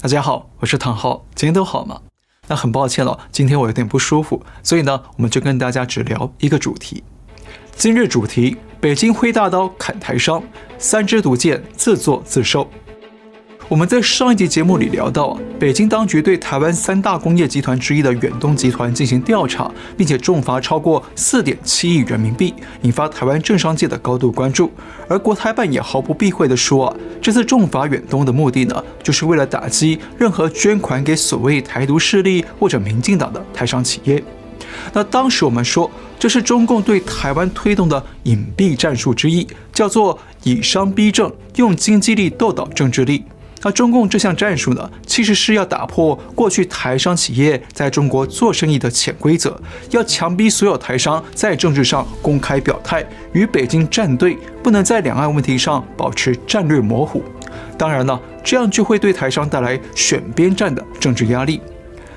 大家好，我是唐浩，今天都好吗？那很抱歉了，今天我有点不舒服，所以呢，我们就跟大家只聊一个主题。今日主题：北京挥大刀砍台商，三支毒箭自作自受。我们在上一集节目里聊到啊，北京当局对台湾三大工业集团之一的远东集团进行调查，并且重罚超过四点七亿人民币，引发台湾政商界的高度关注。而国台办也毫不避讳地说啊，这次重罚远东的目的呢，就是为了打击任何捐款给所谓台独势力或者民进党的台商企业。那当时我们说，这是中共对台湾推动的隐蔽战术之一，叫做以商逼政，用经济力斗倒政治力。那中共这项战术呢，其实是要打破过去台商企业在中国做生意的潜规则，要强逼所有台商在政治上公开表态，与北京站队，不能在两岸问题上保持战略模糊。当然了，这样就会对台商带来选边站的政治压力。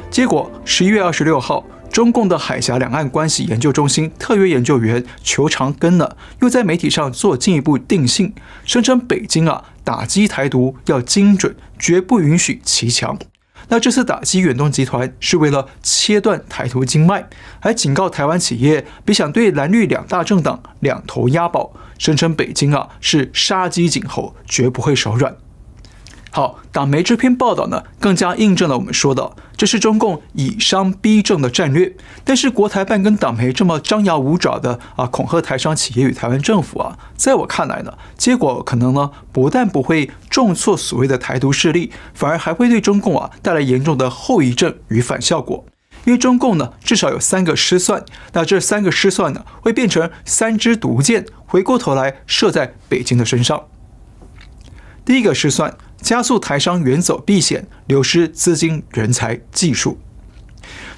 结果，十一月二十六号。中共的海峡两岸关系研究中心特约研究员裘长根呢，又在媒体上做进一步定性，声称北京啊打击台独要精准，绝不允许骑墙。那这次打击远东集团是为了切断台独经脉，还警告台湾企业别想对蓝绿两大政党两头押宝，声称北京啊是杀鸡儆猴，绝不会手软。好，党媒这篇报道呢，更加印证了我们说的，这是中共以商逼政的战略。但是国台办跟党媒这么张牙舞爪的啊，恐吓台商企业与台湾政府啊，在我看来呢，结果可能呢，不但不会重挫所谓的台独势力，反而还会对中共啊带来严重的后遗症与反效果。因为中共呢，至少有三个失算，那这三个失算呢，会变成三支毒箭，回过头来射在北京的身上。第一个失算。加速台商远走避险，流失资金、人才、技术。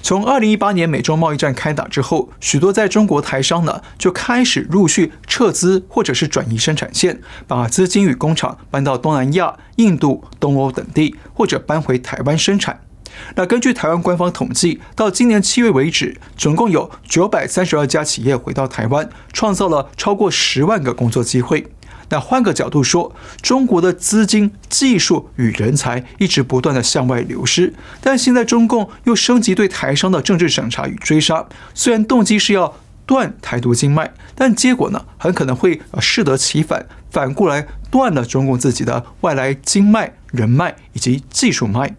从二零一八年美中贸易战开打之后，许多在中国台商呢就开始陆续撤资或者是转移生产线，把资金与工厂搬到东南亚、印度、东欧等地，或者搬回台湾生产。那根据台湾官方统计，到今年七月为止，总共有九百三十二家企业回到台湾，创造了超过十万个工作机会。那换个角度说，中国的资金、技术与人才一直不断地向外流失，但现在中共又升级对台商的政治审查与追杀。虽然动机是要断台独经脉，但结果呢，很可能会适得其反，反过来断了中共自己的外来经脉、人脉以及技术脉。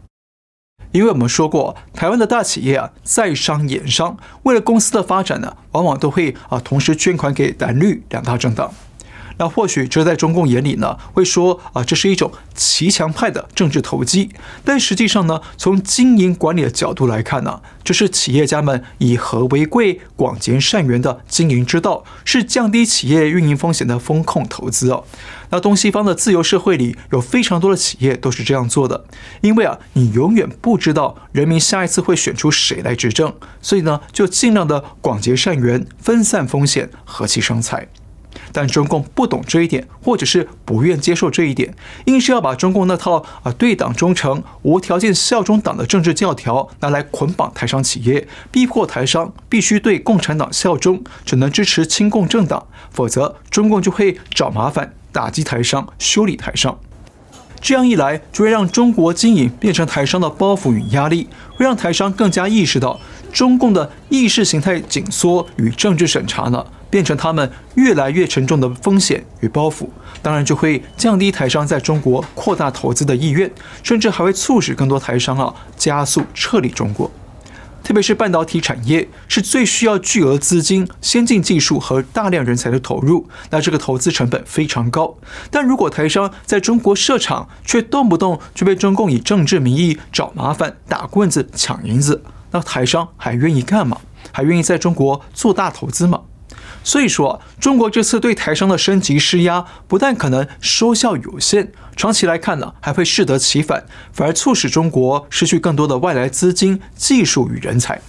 因为我们说过，台湾的大企业啊，在商言商，为了公司的发展呢，往往都会啊同时捐款给蓝绿两大政党。那或许这在中共眼里呢，会说啊，这是一种骑墙派的政治投机。但实际上呢，从经营管理的角度来看呢，这是企业家们以和为贵、广结善缘的经营之道，是降低企业运营风险的风控投资哦。那东西方的自由社会里有非常多的企业都是这样做的，因为啊，你永远不知道人民下一次会选出谁来执政，所以呢，就尽量的广结善缘，分散风险，和气生财。但中共不懂这一点，或者是不愿接受这一点，硬是要把中共那套啊对党忠诚、无条件效忠党的政治教条拿来捆绑台商企业，逼迫台商必须对共产党效忠，只能支持亲共政党，否则中共就会找麻烦，打击台商，修理台商。这样一来，就会让中国经营变成台商的包袱与压力，会让台商更加意识到中共的意识形态紧缩与政治审查呢，变成他们越来越沉重的风险与包袱。当然，就会降低台商在中国扩大投资的意愿，甚至还会促使更多台商啊加速撤离中国。特别是半导体产业是最需要巨额资金、先进技术和大量人才的投入，那这个投资成本非常高。但如果台商在中国设厂，却动不动就被中共以政治名义找麻烦、打棍子、抢银子，那台商还愿意干吗？还愿意在中国做大投资吗？所以说，中国这次对台商的升级施压，不但可能收效有限，长期来看呢，还会适得其反，反而促使中国失去更多的外来资金、技术与人才。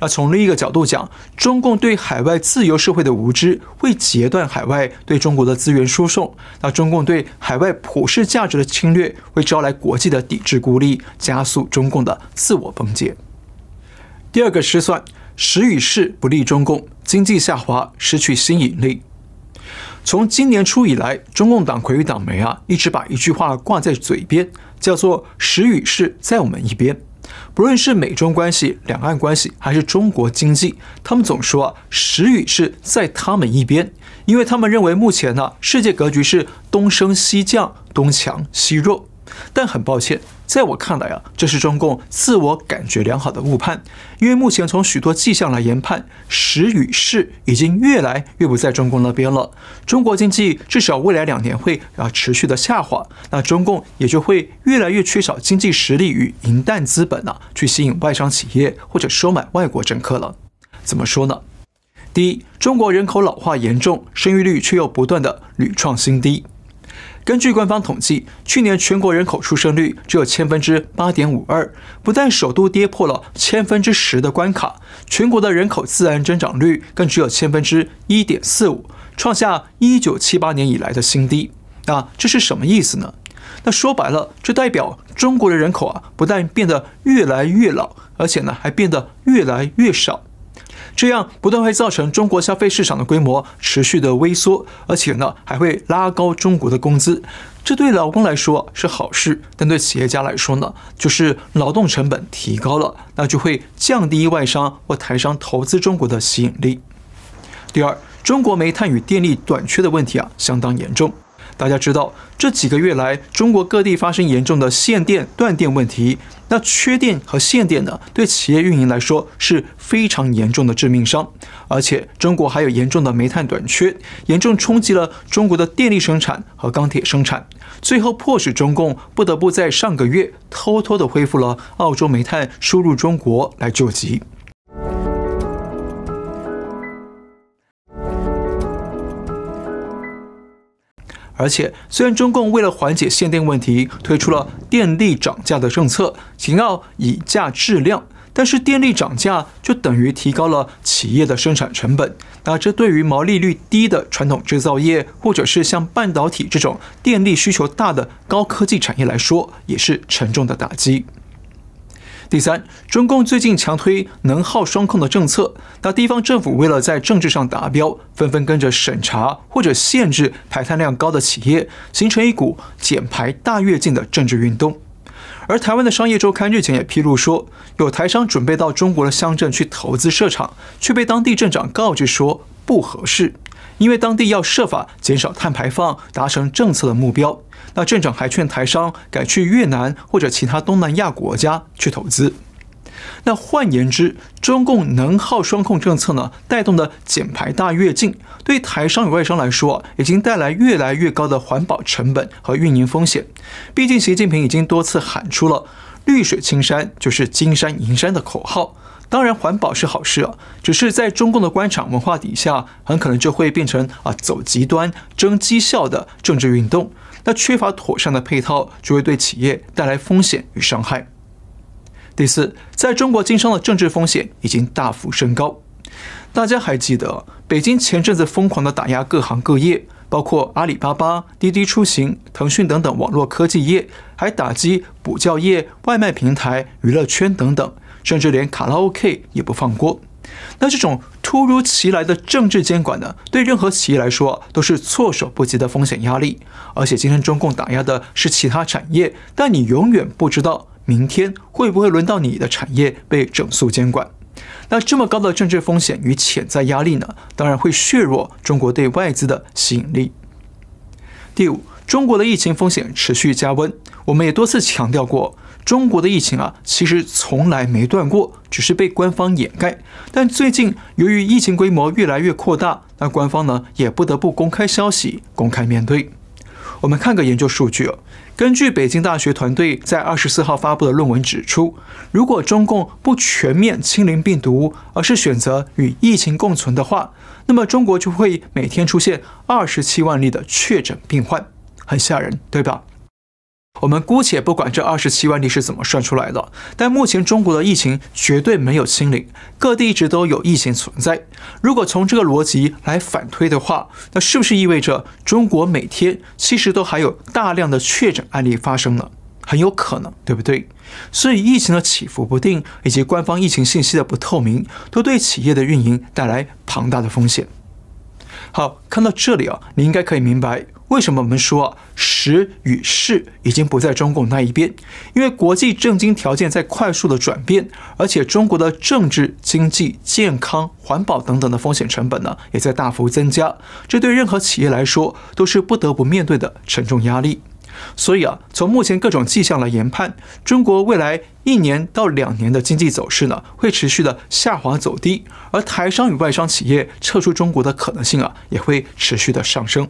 那从另一个角度讲，中共对海外自由社会的无知，会截断海外对中国的资源输送。那中共对海外普世价值的侵略，会招来国际的抵制孤立，加速中共的自我崩解。第二个失算。时与势不利中共，经济下滑，失去吸引力。从今年初以来，中共党魁与党媒啊，一直把一句话挂在嘴边，叫做“时与势在我们一边”。不论是美中关系、两岸关系，还是中国经济，他们总说啊，时与势在他们一边，因为他们认为目前呢、世界格局是东升西降，东强西弱。但很抱歉，在我看来啊，这是中共自我感觉良好的误判。因为目前从许多迹象来研判，时与势已经越来越不在中共那边了。中国经济至少未来两年会啊持续的下滑，那中共也就会越来越缺少经济实力与银弹资本啊，去吸引外商企业或者收买外国政客了。怎么说呢？第一，中国人口老化严重，生育率却又不断的屡创新低。根据官方统计，去年全国人口出生率只有千分之八点五二，不但首度跌破了千分之十的关卡，全国的人口自然增长率更只有千分之一点四五，创下一九七八年以来的新低。那这是什么意思呢？那说白了，这代表中国的人口啊，不但变得越来越老，而且呢，还变得越来越少。这样不但会造成中国消费市场的规模持续的萎缩，而且呢还会拉高中国的工资。这对劳工来说是好事，但对企业家来说呢，就是劳动成本提高了，那就会降低外商或台商投资中国的吸引力。第二，中国煤炭与电力短缺的问题啊相当严重。大家知道，这几个月来，中国各地发生严重的限电、断电问题。那缺电和限电呢，对企业运营来说是非常严重的致命伤。而且，中国还有严重的煤炭短缺，严重冲击了中国的电力生产和钢铁生产，最后迫使中共不得不在上个月偷偷的恢复了澳洲煤炭输入中国来救急。而且，虽然中共为了缓解限电问题，推出了电力涨价的政策，想要以价制量，但是电力涨价就等于提高了企业的生产成本。那这对于毛利率低的传统制造业，或者是像半导体这种电力需求大的高科技产业来说，也是沉重的打击。第三，中共最近强推能耗双控的政策，那地方政府为了在政治上达标，纷纷跟着审查或者限制排碳量高的企业，形成一股减排大跃进的政治运动。而台湾的商业周刊日前也披露说，有台商准备到中国的乡镇去投资设厂，却被当地镇长告知说不合适。因为当地要设法减少碳排放，达成政策的目标，那镇长还劝台商改去越南或者其他东南亚国家去投资。那换言之，中共能耗双控政策呢，带动的减排大跃进，对台商与外商来说，已经带来越来越高的环保成本和运营风险。毕竟，习近平已经多次喊出了“绿水青山就是金山银山”的口号。当然，环保是好事啊，只是在中共的官场文化底下，很可能就会变成啊走极端、争绩效的政治运动。那缺乏妥善的配套，就会对企业带来风险与伤害。第四，在中国经商的政治风险已经大幅升高。大家还记得，北京前阵子疯狂的打压各行各业，包括阿里巴巴、滴滴出行、腾讯等等网络科技业，还打击补教业、外卖平台、娱乐圈等等。甚至连卡拉 OK 也不放过。那这种突如其来的政治监管呢，对任何企业来说都是措手不及的风险压力。而且今天中共打压的是其他产业，但你永远不知道明天会不会轮到你的产业被整肃监管。那这么高的政治风险与潜在压力呢，当然会削弱中国对外资的吸引力。第五，中国的疫情风险持续加温，我们也多次强调过。中国的疫情啊，其实从来没断过，只是被官方掩盖。但最近由于疫情规模越来越扩大，那官方呢也不得不公开消息，公开面对。我们看个研究数据哦，根据北京大学团队在二十四号发布的论文指出，如果中共不全面清零病毒，而是选择与疫情共存的话，那么中国就会每天出现二十七万例的确诊病患，很吓人，对吧？我们姑且不管这二十七万例是怎么算出来的，但目前中国的疫情绝对没有清零，各地一直都有疫情存在。如果从这个逻辑来反推的话，那是不是意味着中国每天其实都还有大量的确诊案例发生呢？很有可能，对不对？所以疫情的起伏不定以及官方疫情信息的不透明，都对企业的运营带来庞大的风险。好，看到这里啊，你应该可以明白为什么我们说，时与势已经不在中共那一边，因为国际政经条件在快速的转变，而且中国的政治、经济、健康、环保等等的风险成本呢，也在大幅增加，这对任何企业来说都是不得不面对的沉重压力。所以啊，从目前各种迹象来研判，中国未来一年到两年的经济走势呢，会持续的下滑走低，而台商与外商企业撤出中国的可能性啊，也会持续的上升。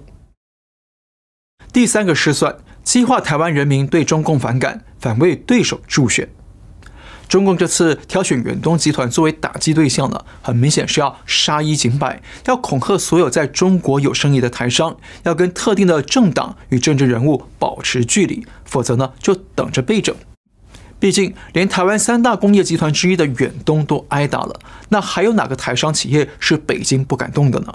第三个失算，激化台湾人民对中共反感，反为对手助选。中共这次挑选远东集团作为打击对象呢，很明显是要杀一儆百，要恐吓所有在中国有生意的台商，要跟特定的政党与政治人物保持距离，否则呢就等着被整。毕竟连台湾三大工业集团之一的远东都挨打了，那还有哪个台商企业是北京不敢动的呢？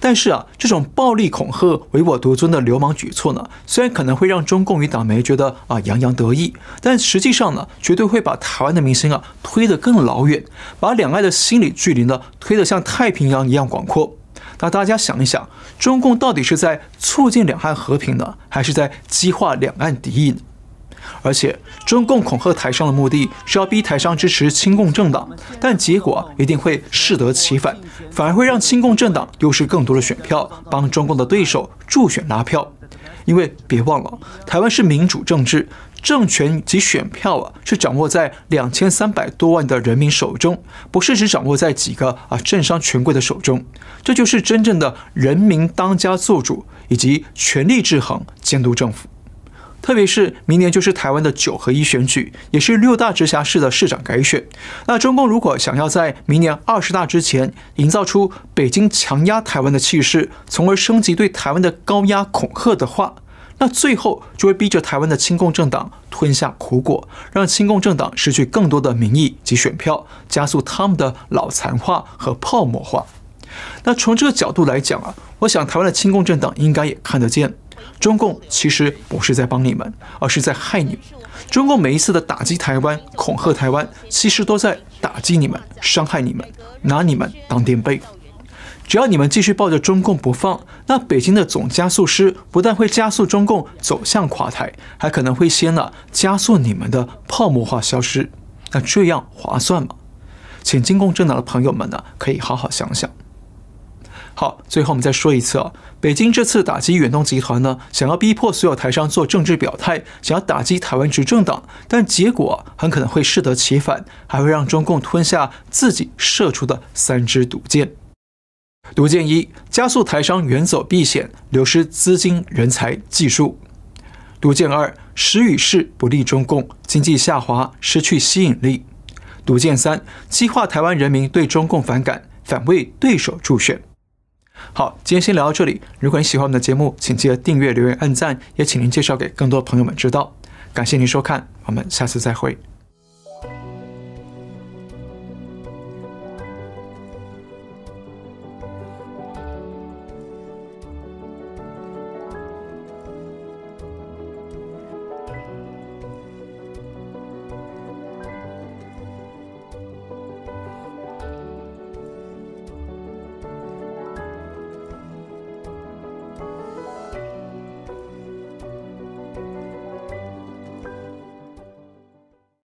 但是啊，这种暴力恐吓、唯我独尊的流氓举措呢，虽然可能会让中共与党媒觉得啊洋洋得意，但实际上呢，绝对会把台湾的民心啊推得更老远，把两岸的心理距离呢推得像太平洋一样广阔。那大家想一想，中共到底是在促进两岸和平呢，还是在激化两岸敌意呢？而且，中共恐吓台商的目的是要逼台商支持亲共政党，但结果一定会适得其反，反而会让亲共政党丢失更多的选票，帮中共的对手助选拉票。因为别忘了，台湾是民主政治，政权及选票啊是掌握在两千三百多万的人民手中，不是只掌握在几个啊政商权贵的手中。这就是真正的人民当家作主，以及权力制衡监督政府。特别是明年就是台湾的九合一选举，也是六大直辖市的市长改选。那中共如果想要在明年二十大之前营造出北京强压台湾的气势，从而升级对台湾的高压恐吓的话，那最后就会逼着台湾的亲共政党吞下苦果，让亲共政党失去更多的民意及选票，加速他们的脑残化和泡沫化。那从这个角度来讲啊，我想台湾的亲共政党应该也看得见。中共其实不是在帮你们，而是在害你们。中共每一次的打击台湾、恐吓台湾，其实都在打击你们、伤害你们，拿你们当垫背。只要你们继续抱着中共不放，那北京的总加速师不但会加速中共走向垮台，还可能会先呢加速你们的泡沫化消失。那这样划算吗？请亲共政党的朋友们呢，可以好好想想。好，最后我们再说一次啊，北京这次打击远东集团呢，想要逼迫所有台商做政治表态，想要打击台湾执政党，但结果很可能会适得其反，还会让中共吞下自己射出的三支毒箭。毒箭一，加速台商远走避险，流失资金、人才、技术；毒箭二，时与势不利中共，经济下滑，失去吸引力；毒箭三，激化台湾人民对中共反感，反为对手助选。好，今天先聊到这里。如果你喜欢我们的节目，请记得订阅、留言、按赞，也请您介绍给更多朋友们知道。感谢您收看，我们下次再会。